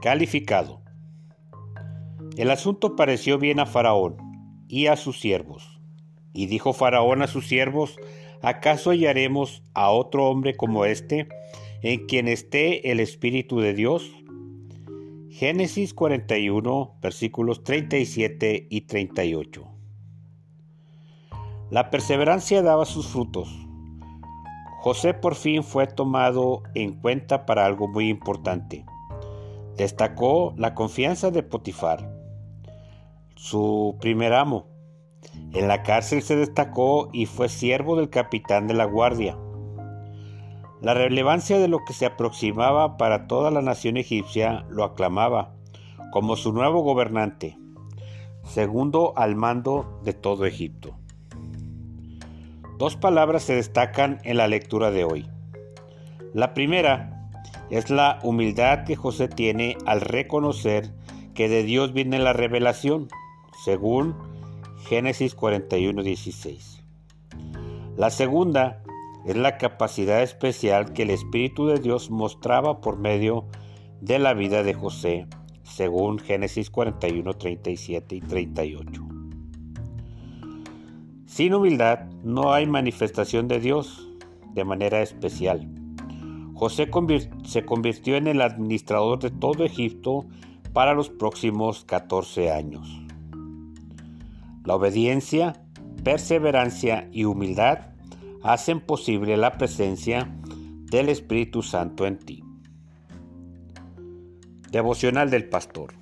Calificado. El asunto pareció bien a Faraón y a sus siervos. Y dijo Faraón a sus siervos, ¿acaso hallaremos a otro hombre como este, en quien esté el Espíritu de Dios? Génesis 41, versículos 37 y 38. La perseverancia daba sus frutos. José por fin fue tomado en cuenta para algo muy importante. Destacó la confianza de Potifar, su primer amo. En la cárcel se destacó y fue siervo del capitán de la guardia. La relevancia de lo que se aproximaba para toda la nación egipcia lo aclamaba como su nuevo gobernante, segundo al mando de todo Egipto. Dos palabras se destacan en la lectura de hoy. La primera es la humildad que José tiene al reconocer que de Dios viene la revelación, según Génesis 41:16. La segunda es la capacidad especial que el Espíritu de Dios mostraba por medio de la vida de José, según Génesis 41, 37 y 38. Sin humildad no hay manifestación de Dios de manera especial. José se convirtió en el administrador de todo Egipto para los próximos 14 años. La obediencia, perseverancia y humildad hacen posible la presencia del Espíritu Santo en ti. Devocional del Pastor.